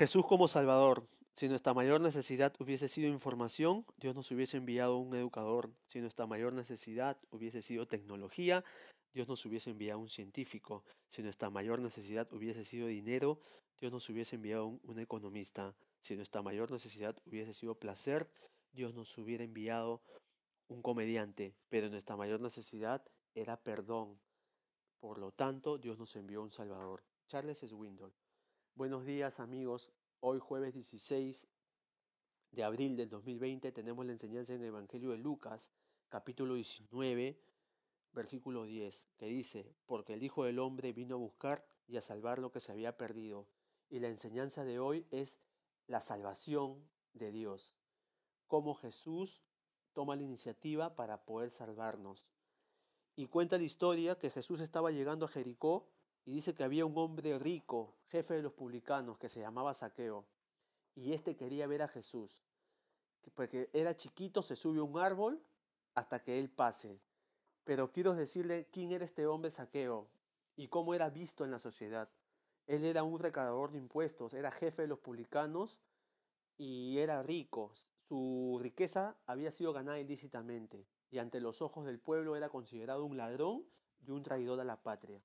Jesús como Salvador. Si nuestra mayor necesidad hubiese sido información, Dios nos hubiese enviado un educador. Si nuestra mayor necesidad hubiese sido tecnología, Dios nos hubiese enviado un científico. Si nuestra mayor necesidad hubiese sido dinero, Dios nos hubiese enviado un, economista. Si nuestra mayor necesidad hubiese sido placer, Dios nos hubiera enviado un comediante. Pero nuestra mayor necesidad era perdón. Por lo tanto, Dios nos envió un Salvador. Charles Swindoll. Buenos días amigos. Hoy jueves 16 de abril del 2020 tenemos la enseñanza en el Evangelio de Lucas, capítulo 19, versículo 10, que dice, porque el Hijo del Hombre vino a buscar y a salvar lo que se había perdido. Y la enseñanza de hoy es la salvación de Dios. Cómo Jesús toma la iniciativa para poder salvarnos. Y cuenta la historia que Jesús estaba llegando a Jericó y dice que había un hombre rico, jefe de los publicanos, que se llamaba Saqueo. Y este quería ver a Jesús. Porque era chiquito, se sube a un árbol hasta que él pase. Pero quiero decirle quién era este hombre Saqueo y cómo era visto en la sociedad. Él era un recaudador de impuestos, era jefe de los publicanos y era rico. Su riqueza había sido ganada ilícitamente y ante los ojos del pueblo era considerado un ladrón y un traidor a la patria.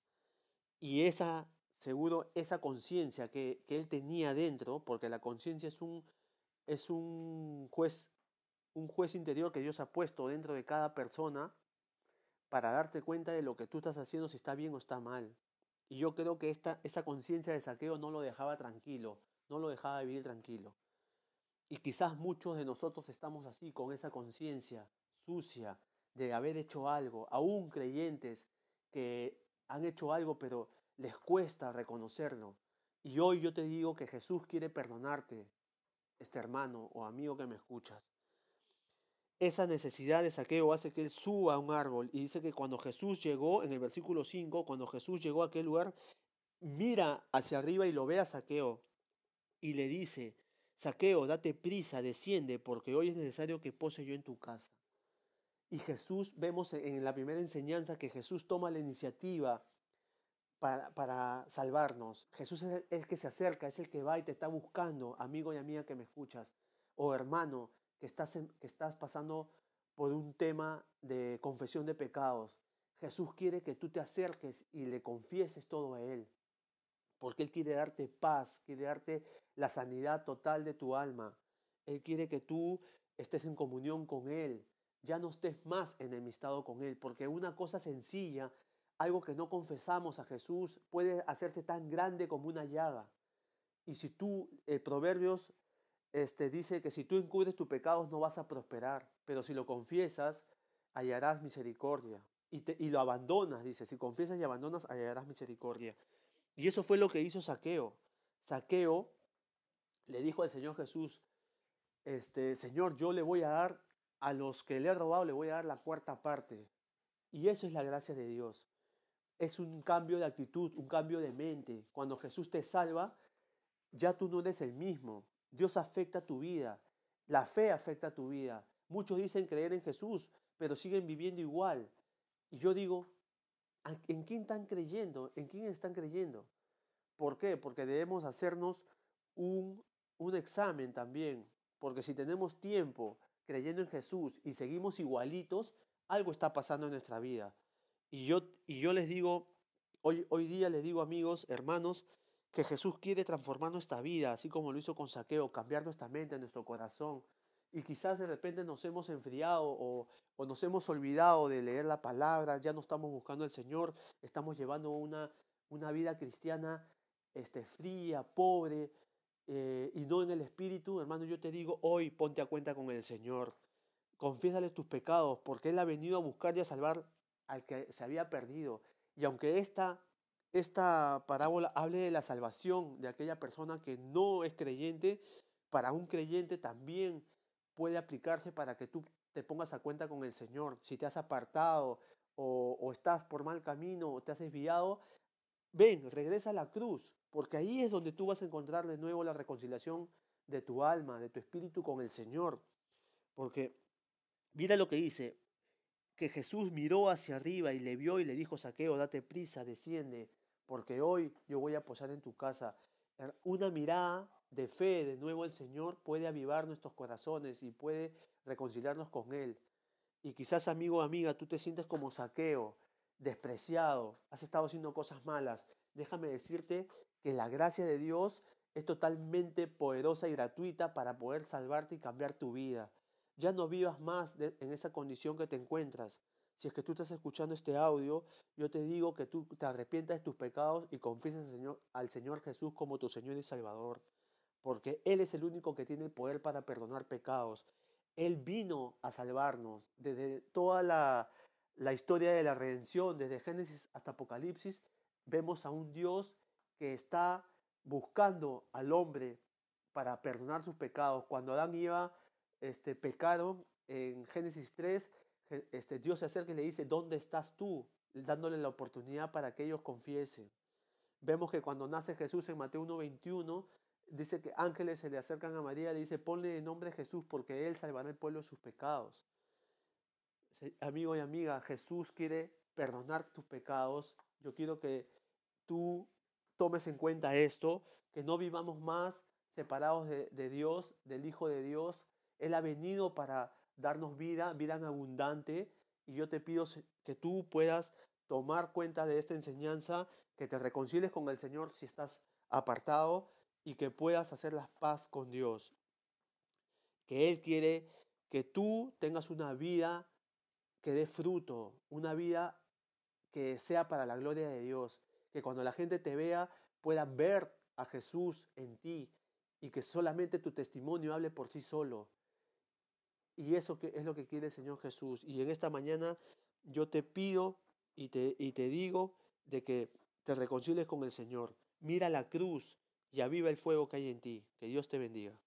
Y esa, seguro, esa conciencia que, que, él tenía dentro, porque la conciencia es un, es un juez, un juez interior que Dios ha puesto dentro de cada persona para darte cuenta de lo que tú estás haciendo, si está bien o está mal. Y yo creo que esta, esa conciencia de saqueo no lo dejaba tranquilo, no lo dejaba vivir tranquilo. Y quizás muchos de nosotros estamos así, con esa conciencia sucia de haber hecho algo, aún creyentes que han hecho algo, pero les cuesta reconocerlo. Y hoy yo te digo que Jesús quiere perdonarte, este hermano o amigo que me escuchas. Esa necesidad de saqueo hace que él suba a un árbol y dice que cuando Jesús llegó, en el versículo 5, cuando Jesús llegó a aquel lugar, mira hacia arriba y lo ve a saqueo y le dice, saqueo, date prisa, desciende, porque hoy es necesario que pose yo en tu casa. Y Jesús, vemos en la primera enseñanza que Jesús toma la iniciativa para, salvarnos. Jesús es el, que se acerca, es el que va y te está buscando, amigo y amiga que me escuchas, o hermano que estás, que estás pasando por un tema de confesión de pecados. Jesús quiere que tú te acerques y le confieses todo a Él, porque Él quiere darte paz, quiere darte la sanidad total de tu alma. Él quiere que tú estés en comunión con Él, ya no estés más enemistado con Él, porque una cosa sencilla, algo que no confesamos a Jesús, puede hacerse tan grande como una llaga. Y si tú, el Proverbios este, dice que si tú encubres tus pecados no vas a prosperar, pero si lo confiesas, hallarás misericordia. Y, y lo abandonas, dice, si confiesas y abandonas, hallarás misericordia. Y eso fue lo que hizo Saqueo. Saqueo le dijo al Señor Jesús, este, Señor, yo le voy a dar a los que le he robado le voy a dar la cuarta parte. Y eso es la gracia de Dios. Es un cambio de actitud, un cambio de mente. Cuando Jesús te salva, ya tú no eres el mismo. Dios afecta tu vida. La fe afecta tu vida. Muchos dicen creer en Jesús, pero siguen viviendo igual. Y yo digo, ¿en quién están creyendo? ¿En quién están creyendo? ¿Por qué? Porque debemos hacernos un, un examen también. Porque si tenemos tiempo creyendo en Jesús y seguimos igualitos, algo está pasando en nuestra vida. Y yo, y yo les digo, hoy, hoy día les digo amigos, hermanos, que Jesús quiere transformar nuestra vida, así como lo hizo con Saqueo, cambiar nuestra mente, nuestro corazón. Y quizás de repente nos hemos enfriado o, nos hemos olvidado de leer la palabra, ya no estamos buscando al Señor, estamos llevando una, una vida cristiana este, fría, pobre, eh, y no en el espíritu, hermano, yo te digo, hoy ponte a cuenta con el Señor. Confiésale tus pecados, porque Él ha venido a buscar y a salvar al que se había perdido. Y aunque esta, esta parábola hable de la salvación de aquella persona que no es creyente, para un creyente también puede aplicarse para que tú te pongas a cuenta con el Señor. Si te has apartado o, o estás por mal camino o te has desviado, ven, regresa a la cruz. Porque ahí es donde tú vas a encontrar de nuevo la reconciliación de tu alma, de tu espíritu con el Señor. Porque mira lo que dice, que Jesús miró hacia arriba y le vio y le dijo, Saqueo, date prisa, desciende, porque hoy yo voy a posar en tu casa. Una mirada de fe de nuevo el Señor puede avivar nuestros corazones y puede reconciliarnos con Él. Y quizás, amigo o amiga, tú te sientes como saqueo, despreciado, has estado haciendo cosas malas. Déjame decirte que la gracia de Dios es totalmente poderosa y gratuita para poder salvarte y cambiar tu vida. Ya no vivas más en esa condición que te encuentras. Si es que tú estás escuchando este audio, yo te digo que tú te arrepientas de tus pecados y confieses al Señor, al Señor Jesús como tu Señor y Salvador. Porque Él es el único que tiene el poder para perdonar pecados. Él vino a salvarnos desde toda la, la historia de la redención, desde Génesis hasta Apocalipsis. Vemos a un Dios que está buscando al hombre para perdonar sus pecados. Cuando Adán y este, pecaron en Génesis 3, este, Dios se acerca y le dice, ¿dónde estás tú? Dándole la oportunidad para que ellos confiesen. Vemos que cuando nace Jesús en Mateo 1.21, dice que ángeles se le acercan a María y le dice, ponle el nombre de Jesús porque Él salvará al pueblo de sus pecados. Amigo y amiga, Jesús quiere perdonar tus pecados. Yo quiero que tú tomes en cuenta esto, que no vivamos más separados de, Dios, del Hijo de Dios. Él ha venido para darnos vida, vida en abundante. Y yo te pido que tú puedas tomar cuenta de esta enseñanza, que te reconcilies con el Señor si estás apartado y que puedas hacer la paz con Dios. Que Él quiere que tú tengas una vida que dé fruto, una vida que sea para la gloria de Dios, que cuando la gente te vea pueda ver a Jesús en ti y que solamente tu testimonio hable por sí solo. Y eso es lo que quiere el Señor Jesús. Y en esta mañana yo te pido y te, y te digo de que te reconcilies con el Señor. Mira la cruz y aviva el fuego que hay en ti. Que Dios te bendiga.